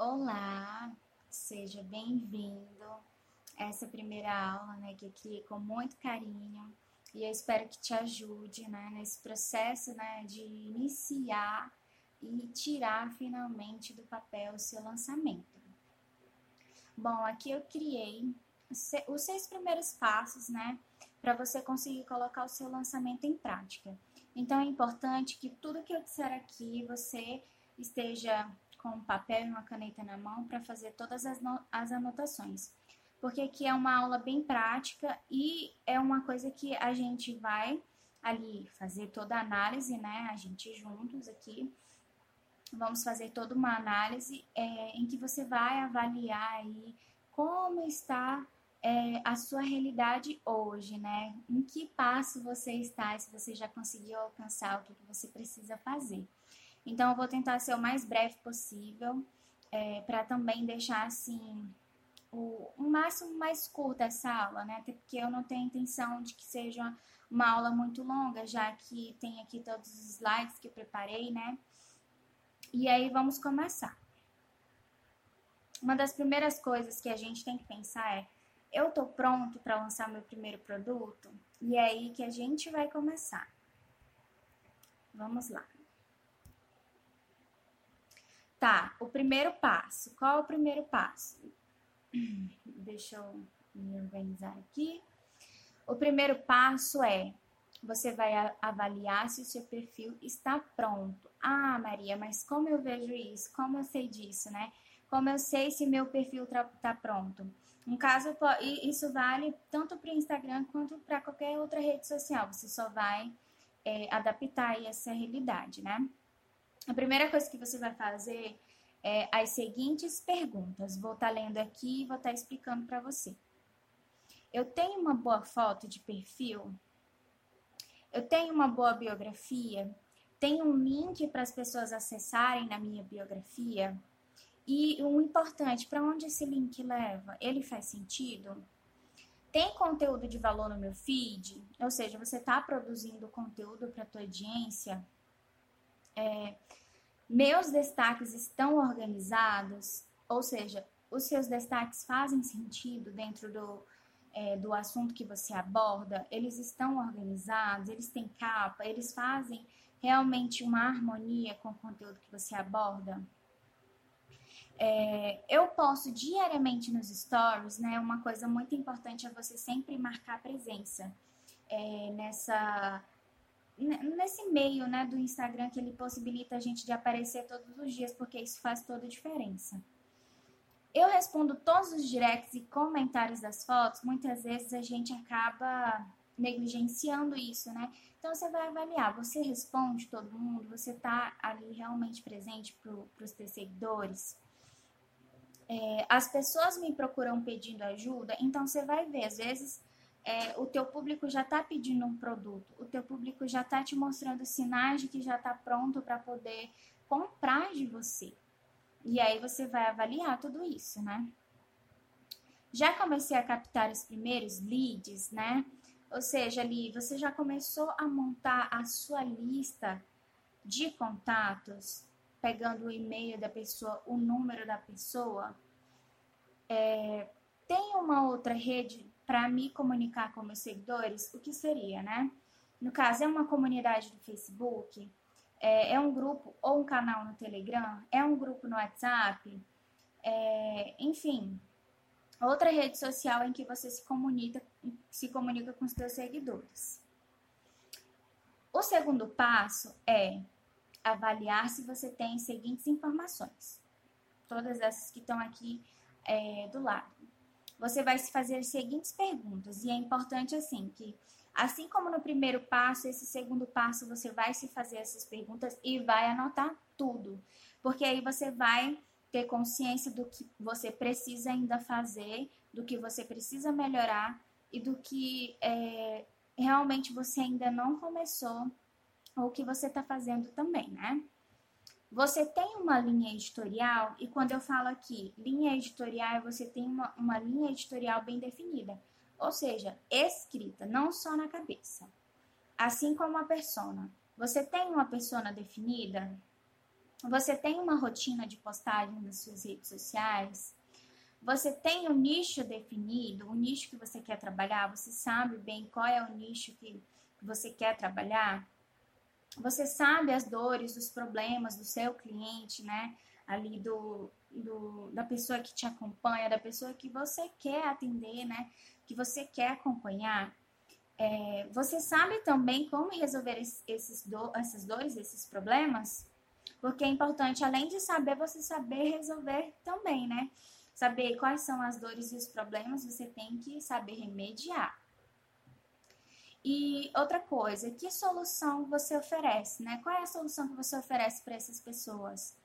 Olá, seja bem-vindo a essa primeira aula, né, que eu criei com muito carinho e eu espero que te ajude, né, nesse processo, né, de iniciar e tirar finalmente do papel o seu lançamento. Bom, aqui eu criei os seis primeiros passos, né, para você conseguir colocar o seu lançamento em prática. Então é importante que tudo que eu disser aqui você esteja com um papel e uma caneta na mão para fazer todas as, as anotações. Porque aqui é uma aula bem prática e é uma coisa que a gente vai ali fazer toda a análise, né? A gente juntos aqui. Vamos fazer toda uma análise é, em que você vai avaliar aí como está é, a sua realidade hoje, né? Em que passo você está, se você já conseguiu alcançar o que você precisa fazer. Então, eu vou tentar ser o mais breve possível, é, para também deixar assim o, o máximo mais curta essa aula, né? Até porque eu não tenho intenção de que seja uma aula muito longa, já que tem aqui todos os slides que eu preparei, né? E aí vamos começar. Uma das primeiras coisas que a gente tem que pensar é: eu tô pronto para lançar meu primeiro produto? E é aí que a gente vai começar. Vamos lá. Tá, o primeiro passo. Qual é o primeiro passo? Deixa eu me organizar aqui. O primeiro passo é você vai avaliar se o seu perfil está pronto. Ah, Maria, mas como eu vejo isso? Como eu sei disso, né? Como eu sei se meu perfil está pronto? No caso, isso vale tanto para o Instagram quanto para qualquer outra rede social. Você só vai é, adaptar essa realidade, né? A primeira coisa que você vai fazer é as seguintes perguntas. Vou estar tá lendo aqui e vou estar tá explicando para você. Eu tenho uma boa foto de perfil? Eu tenho uma boa biografia? Tem um link para as pessoas acessarem na minha biografia? E o importante, para onde esse link leva? Ele faz sentido? Tem conteúdo de valor no meu feed? Ou seja, você está produzindo conteúdo para a tua audiência? É, meus destaques estão organizados, ou seja, os seus destaques fazem sentido dentro do, é, do assunto que você aborda, eles estão organizados, eles têm capa, eles fazem realmente uma harmonia com o conteúdo que você aborda. É, eu posto diariamente nos stories, né? Uma coisa muito importante é você sempre marcar presença é, nessa nesse meio né, do Instagram que ele possibilita a gente de aparecer todos os dias, porque isso faz toda a diferença. Eu respondo todos os directs e comentários das fotos, muitas vezes a gente acaba negligenciando isso, né? Então você vai avaliar, você responde todo mundo, você tá ali realmente presente para os teus seguidores. É, as pessoas me procuram pedindo ajuda, então você vai ver, às vezes é, o teu público já está pedindo um produto, o teu público já está te mostrando sinais de que já está pronto para poder comprar de você. E aí você vai avaliar tudo isso, né? Já comecei a captar os primeiros leads, né? Ou seja, ali você já começou a montar a sua lista de contatos, pegando o e-mail da pessoa, o número da pessoa. É, tem uma outra rede para me comunicar com meus seguidores, o que seria, né? No caso, é uma comunidade do Facebook, é, é um grupo ou um canal no Telegram, é um grupo no WhatsApp, é, enfim, outra rede social em que você se comunica, se comunica com os seus seguidores. O segundo passo é avaliar se você tem as seguintes informações. Todas essas que estão aqui é, do lado você vai se fazer as seguintes perguntas. E é importante assim que assim como no primeiro passo, esse segundo passo você vai se fazer essas perguntas e vai anotar tudo. Porque aí você vai ter consciência do que você precisa ainda fazer, do que você precisa melhorar e do que é, realmente você ainda não começou ou que você está fazendo também, né? Você tem uma linha editorial, e quando eu falo aqui linha editorial, você tem uma, uma linha editorial bem definida, ou seja, escrita, não só na cabeça. Assim como a persona. Você tem uma persona definida? Você tem uma rotina de postagem nas suas redes sociais? Você tem um nicho definido, o nicho que você quer trabalhar? Você sabe bem qual é o nicho que você quer trabalhar? Você sabe as dores, os problemas do seu cliente, né? Ali do, do, da pessoa que te acompanha, da pessoa que você quer atender, né? Que você quer acompanhar. É, você sabe também como resolver esses do, essas dores, esses problemas? Porque é importante, além de saber, você saber resolver também, né? Saber quais são as dores e os problemas, você tem que saber remediar. E outra coisa, que solução você oferece, né? Qual é a solução que você oferece para essas pessoas?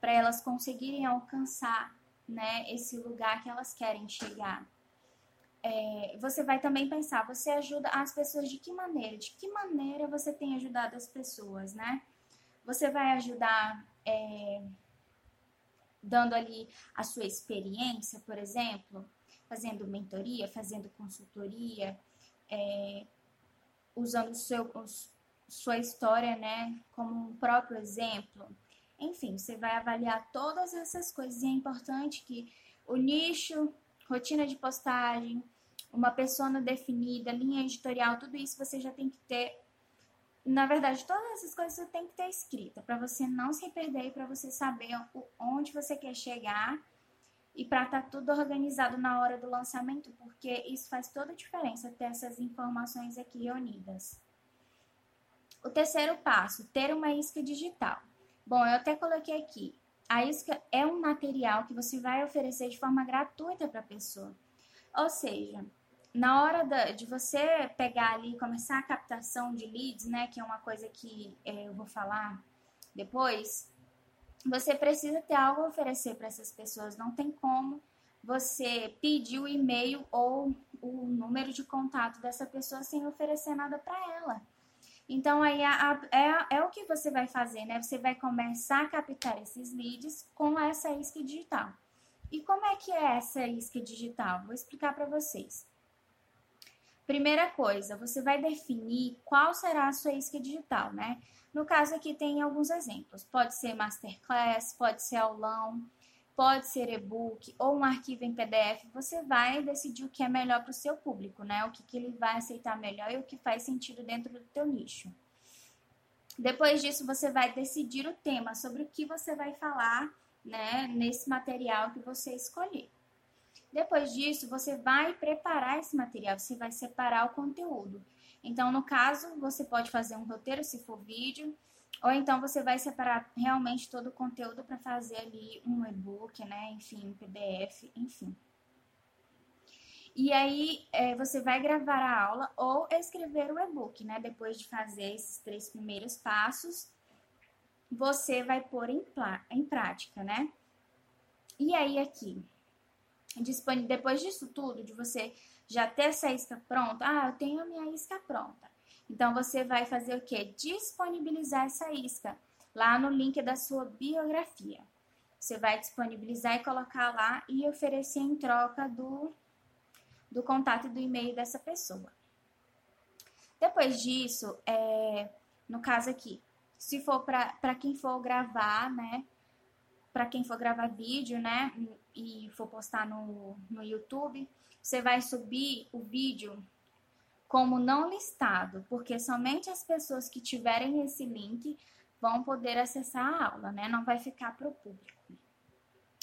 Para elas conseguirem alcançar, né, esse lugar que elas querem chegar. É, você vai também pensar, você ajuda as pessoas de que maneira? De que maneira você tem ajudado as pessoas, né? Você vai ajudar é, dando ali a sua experiência, por exemplo, fazendo mentoria, fazendo consultoria, é, usando seu, sua história, né, como um próprio exemplo. Enfim, você vai avaliar todas essas coisas e é importante que o nicho, rotina de postagem, uma persona definida, linha editorial, tudo isso você já tem que ter na verdade, todas essas coisas você tem que ter escrita para você não se perder e para você saber onde você quer chegar e para estar tá tudo organizado na hora do lançamento, porque isso faz toda a diferença ter essas informações aqui reunidas. O terceiro passo, ter uma isca digital. Bom, eu até coloquei aqui. A isca é um material que você vai oferecer de forma gratuita para a pessoa. Ou seja, na hora de você pegar ali começar a captação de leads, né, que é uma coisa que é, eu vou falar depois, você precisa ter algo a oferecer para essas pessoas. Não tem como você pedir o e-mail ou o número de contato dessa pessoa sem oferecer nada para ela. Então, aí a, a, é, é o que você vai fazer, né? Você vai começar a captar esses leads com essa isca digital. E como é que é essa isca digital? Vou explicar para vocês. Primeira coisa, você vai definir qual será a sua isca digital, né? No caso aqui tem alguns exemplos. Pode ser masterclass, pode ser aulão, pode ser e-book ou um arquivo em PDF. Você vai decidir o que é melhor para o seu público, né? O que, que ele vai aceitar melhor e o que faz sentido dentro do teu nicho. Depois disso, você vai decidir o tema sobre o que você vai falar, né, nesse material que você escolher. Depois disso, você vai preparar esse material, você vai separar o conteúdo. Então, no caso, você pode fazer um roteiro se for vídeo, ou então você vai separar realmente todo o conteúdo para fazer ali um e-book, né? Enfim, um PDF, enfim. E aí é, você vai gravar a aula ou escrever o e-book, né? Depois de fazer esses três primeiros passos, você vai pôr em, em prática, né? E aí aqui, depois disso tudo, de você já ter essa isca pronta, ah, eu tenho a minha isca pronta. Então você vai fazer o que? Disponibilizar essa isca lá no link da sua biografia. Você vai disponibilizar e colocar lá e oferecer em troca do, do contato e do e-mail dessa pessoa. Depois disso, é, no caso aqui, se for para quem for gravar, né? Para quem for gravar vídeo, né? e for postar no, no YouTube, você vai subir o vídeo como não listado, porque somente as pessoas que tiverem esse link vão poder acessar a aula, né? Não vai ficar para o público.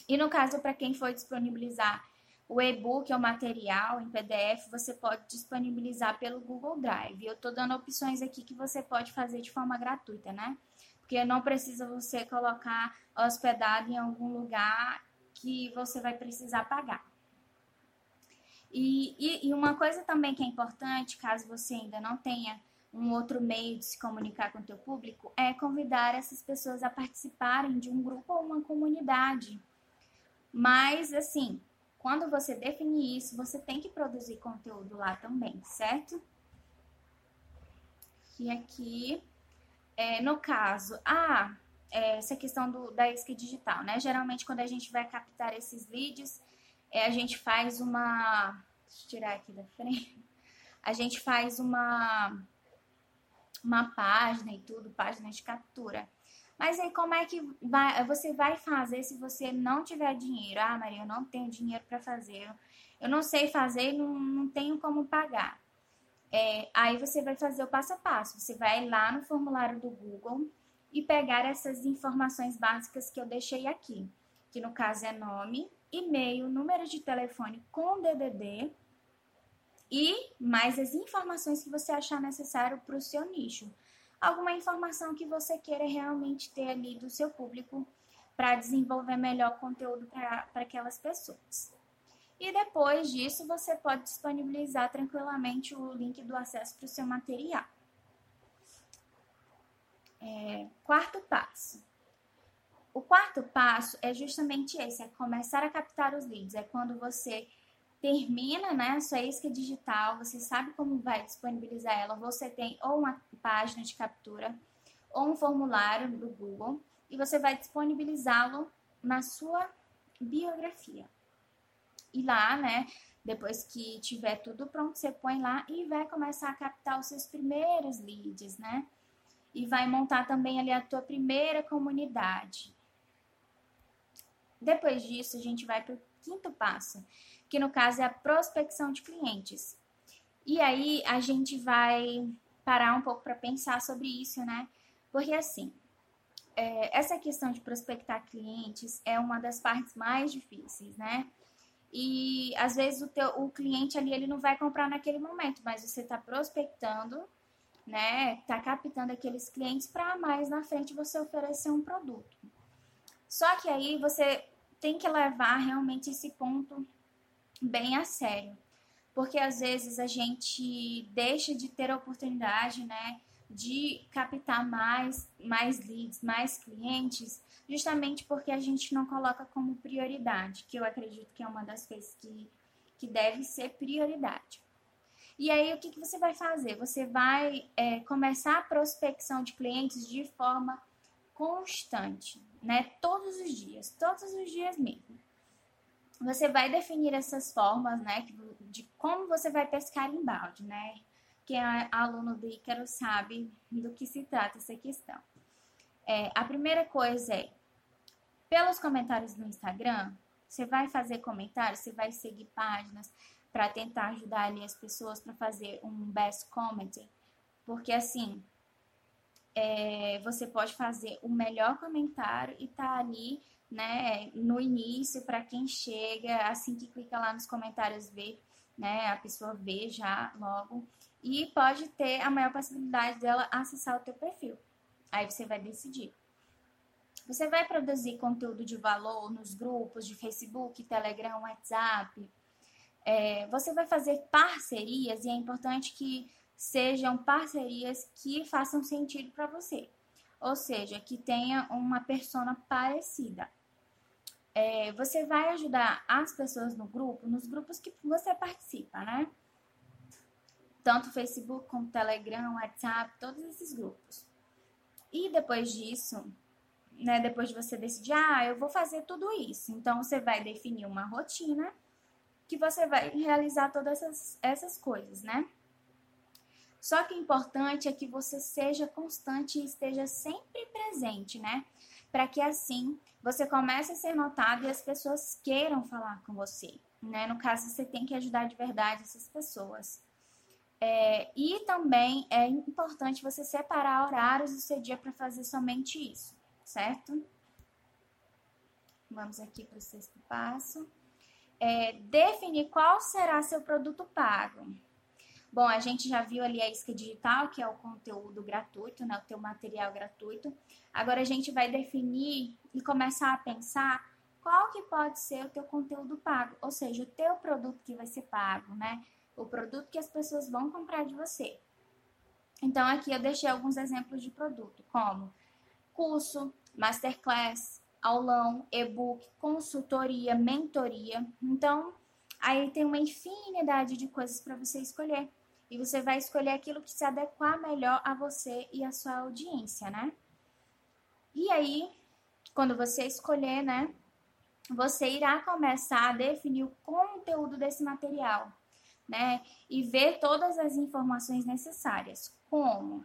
E no caso, para quem for disponibilizar o e-book ou material em PDF, você pode disponibilizar pelo Google Drive. Eu estou dando opções aqui que você pode fazer de forma gratuita, né? Porque não precisa você colocar hospedado em algum lugar que você vai precisar pagar. E, e, e, uma coisa também que é importante, caso você ainda não tenha um outro meio de se comunicar com o teu público, é convidar essas pessoas a participarem de um grupo ou uma comunidade. Mas, assim, quando você definir isso, você tem que produzir conteúdo lá também, certo? E aqui, é, no caso, ah, é, essa questão do, da isca digital, né? Geralmente, quando a gente vai captar esses leads, é, a gente faz uma. Deixa eu tirar aqui da frente. A gente faz uma, uma página e tudo, página de captura. Mas aí como é que vai, você vai fazer se você não tiver dinheiro? Ah, Maria, eu não tenho dinheiro para fazer. Eu não sei fazer, não, não tenho como pagar. É, aí você vai fazer o passo a passo. Você vai lá no formulário do Google e pegar essas informações básicas que eu deixei aqui, que no caso é nome, e-mail, número de telefone com DDD e mais as informações que você achar necessário para o seu nicho. Alguma informação que você queira realmente ter ali do seu público para desenvolver melhor conteúdo para aquelas pessoas. E depois disso, você pode disponibilizar tranquilamente o link do acesso para o seu material. É, quarto passo. O quarto passo é justamente esse, é começar a captar os leads. É quando você termina né, a sua isca digital, você sabe como vai disponibilizar ela, você tem ou uma página de captura ou um formulário do Google e você vai disponibilizá-lo na sua biografia. E lá, né, depois que tiver tudo pronto, você põe lá e vai começar a captar os seus primeiros leads, né? E vai montar também ali a tua primeira comunidade. Depois disso, a gente vai para o quinto passo, que no caso é a prospecção de clientes. E aí a gente vai parar um pouco para pensar sobre isso, né? Porque assim, é, essa questão de prospectar clientes é uma das partes mais difíceis, né? E às vezes o, teu, o cliente ali ele não vai comprar naquele momento, mas você está prospectando, né? Tá captando aqueles clientes para mais na frente você oferecer um produto. Só que aí você tem que levar realmente esse ponto bem a sério. Porque às vezes a gente deixa de ter oportunidade, né, de captar mais, mais leads, mais clientes, justamente porque a gente não coloca como prioridade, que eu acredito que é uma das coisas que, que deve ser prioridade. E aí, o que, que você vai fazer? Você vai é, começar a prospecção de clientes de forma constante, né? Todos os dias, todos os dias mesmo você vai definir essas formas, né, de como você vai pescar em balde, né? Quem é aluno do Ícaro sabe do que se trata essa questão. É, a primeira coisa é, pelos comentários no Instagram, você vai fazer comentários, você vai seguir páginas para tentar ajudar ali as pessoas para fazer um best comment, porque assim, é, você pode fazer o melhor comentário e tá ali né, no início, para quem chega, assim que clica lá nos comentários, ver, né, a pessoa vê já logo. E pode ter a maior possibilidade dela acessar o teu perfil. Aí você vai decidir. Você vai produzir conteúdo de valor nos grupos de Facebook, Telegram, WhatsApp. É, você vai fazer parcerias e é importante que sejam parcerias que façam sentido para você. Ou seja, que tenha uma persona parecida é, você vai ajudar as pessoas no grupo, nos grupos que você participa, né? Tanto Facebook como Telegram, WhatsApp, todos esses grupos. E depois disso, né, depois de você decidir, ah, eu vou fazer tudo isso. Então você vai definir uma rotina que você vai realizar todas essas, essas coisas, né? Só que o importante é que você seja constante e esteja sempre presente, né? Para que assim você comece a ser notado e as pessoas queiram falar com você. Né? No caso, você tem que ajudar de verdade essas pessoas. É, e também é importante você separar horários do seu dia para fazer somente isso, certo? Vamos aqui para o sexto passo. É, definir qual será seu produto pago. Bom, a gente já viu ali a isca digital, que é o conteúdo gratuito, né, o teu material gratuito. Agora a gente vai definir e começar a pensar qual que pode ser o teu conteúdo pago, ou seja, o teu produto que vai ser pago, né? O produto que as pessoas vão comprar de você. Então aqui eu deixei alguns exemplos de produto, como curso, masterclass, aulão, e-book, consultoria, mentoria. Então, aí tem uma infinidade de coisas para você escolher e você vai escolher aquilo que se adequar melhor a você e a sua audiência, né? E aí, quando você escolher, né, você irá começar a definir o conteúdo desse material, né? E ver todas as informações necessárias. Como?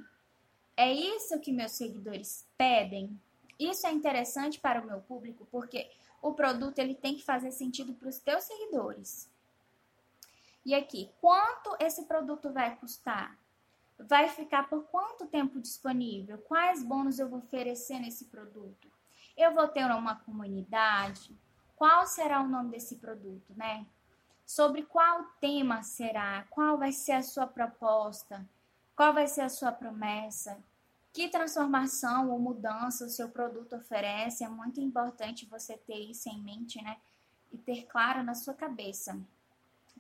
É isso que meus seguidores pedem? Isso é interessante para o meu público porque o produto ele tem que fazer sentido para os teus seguidores. E aqui, quanto esse produto vai custar? Vai ficar por quanto tempo disponível? Quais bônus eu vou oferecer nesse produto? Eu vou ter uma comunidade? Qual será o nome desse produto, né? Sobre qual tema será? Qual vai ser a sua proposta? Qual vai ser a sua promessa? Que transformação ou mudança o seu produto oferece? É muito importante você ter isso em mente, né? E ter claro na sua cabeça.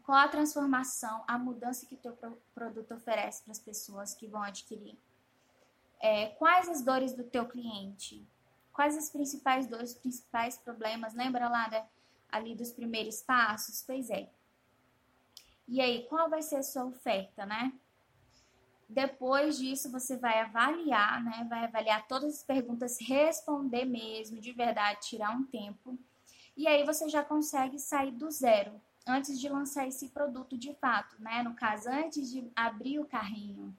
Qual a transformação, a mudança que o teu produto oferece para as pessoas que vão adquirir? É, quais as dores do teu cliente? Quais as principais dores, principais problemas? Lembra lá né, ali dos primeiros passos? Pois é. E aí, qual vai ser a sua oferta, né? Depois disso, você vai avaliar, né? Vai avaliar todas as perguntas, responder mesmo, de verdade, tirar um tempo. E aí você já consegue sair do zero, antes de lançar esse produto de fato, né? No caso, antes de abrir o carrinho.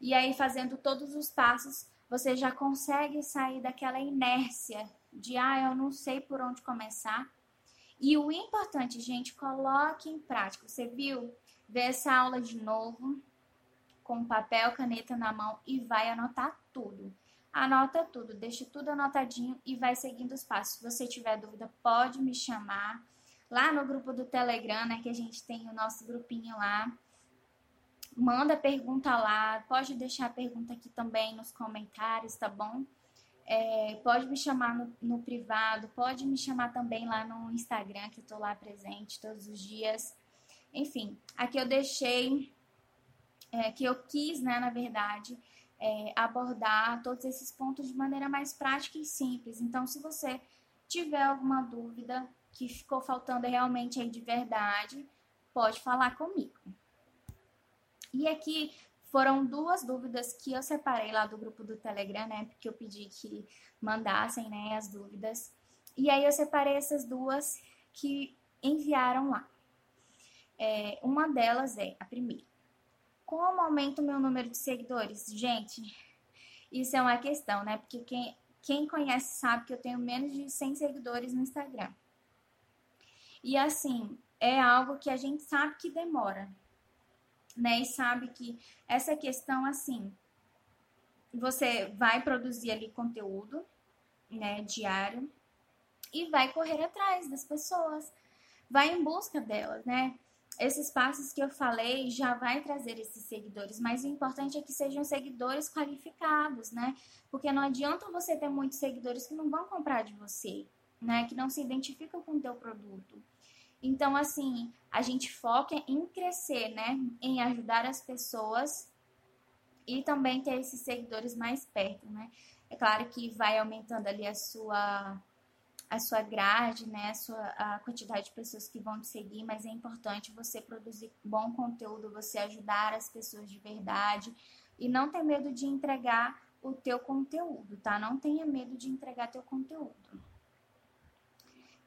E aí, fazendo todos os passos, você já consegue sair daquela inércia de, ah, eu não sei por onde começar. E o importante, gente, coloque em prática. Você viu? Vê essa aula de novo, com papel, caneta na mão e vai anotar tudo. Anota tudo, deixa tudo anotadinho e vai seguindo os passos. Se você tiver dúvida, pode me chamar lá no grupo do Telegram, né, que a gente tem o nosso grupinho lá. Manda pergunta lá, pode deixar a pergunta aqui também nos comentários, tá bom? É, pode me chamar no, no, privado, pode me chamar também lá no Instagram, que eu tô lá presente todos os dias. Enfim, aqui eu deixei é, que eu quis, né, na verdade, é, abordar todos esses pontos de maneira mais prática e simples. Então, se você tiver alguma dúvida que ficou faltando realmente aí de verdade, pode falar comigo. E aqui foram duas dúvidas que eu separei lá do grupo do Telegram, né? Porque eu pedi que mandassem, né, as dúvidas. E aí eu separei essas duas que enviaram lá. É, uma delas é a primeira. Como aumento o meu número de seguidores? Gente, isso é uma questão, né? Porque quem, quem conhece sabe que eu tenho menos de 100 seguidores no Instagram. E assim, é algo que a gente sabe que demora, né? E sabe que essa questão, assim, você vai produzir ali conteúdo, né, diário, e vai correr atrás das pessoas, vai em busca delas, né? esses passos que eu falei já vai trazer esses seguidores, mas o importante é que sejam seguidores qualificados, né? Porque não adianta você ter muitos seguidores que não vão comprar de você, né? Que não se identificam com o teu produto. Então, assim, a gente foca em crescer, né? Em ajudar as pessoas e também ter esses seguidores mais perto, né? É claro que vai aumentando ali a sua a sua grade, né, a, sua, a quantidade de pessoas que vão te seguir, mas é importante você produzir bom conteúdo, você ajudar as pessoas de verdade e não ter medo de entregar o teu conteúdo, tá? Não tenha medo de entregar teu conteúdo.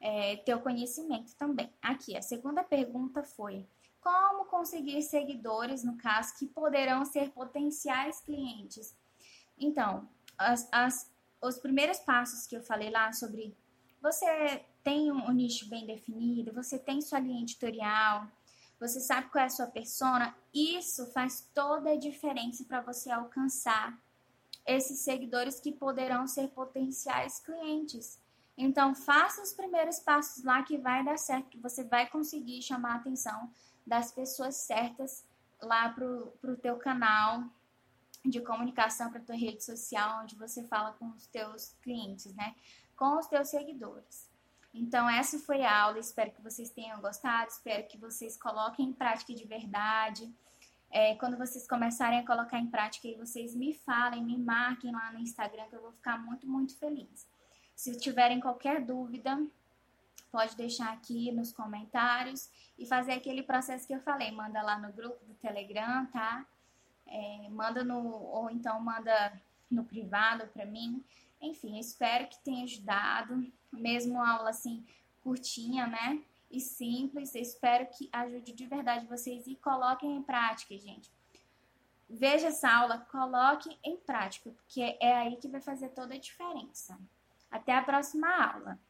É, teu conhecimento também. Aqui, a segunda pergunta foi: como conseguir seguidores, no caso, que poderão ser potenciais clientes? Então, as, as, os primeiros passos que eu falei lá sobre você tem um, nicho bem definido, você tem sua linha editorial, você sabe qual é a sua persona, isso faz toda a diferença para você alcançar esses seguidores que poderão ser potenciais clientes. Então, faça os primeiros passos lá que vai dar certo, que você vai conseguir chamar a atenção das pessoas certas lá pro, pro teu canal de comunicação, para tua rede social, onde você fala com os teus clientes, né? com os teus seguidores. Então, essa foi a aula. Espero que vocês tenham gostado. Espero que vocês coloquem em prática de verdade. É, quando vocês começarem a colocar em prática, aí vocês me falem, me marquem lá no Instagram, que eu vou ficar muito, muito feliz. Se tiverem qualquer dúvida, pode deixar aqui nos comentários e fazer aquele processo que eu falei. Manda lá no grupo do Telegram, tá? É, manda no, ou então manda no privado para mim. Enfim, espero que tenha ajudado, mesmo aula assim curtinha, né? E simples. Espero que ajude de verdade vocês e coloquem em prática, gente. veja essa aula, coloque em prática, porque é aí que vai fazer toda a diferença. Até a próxima aula.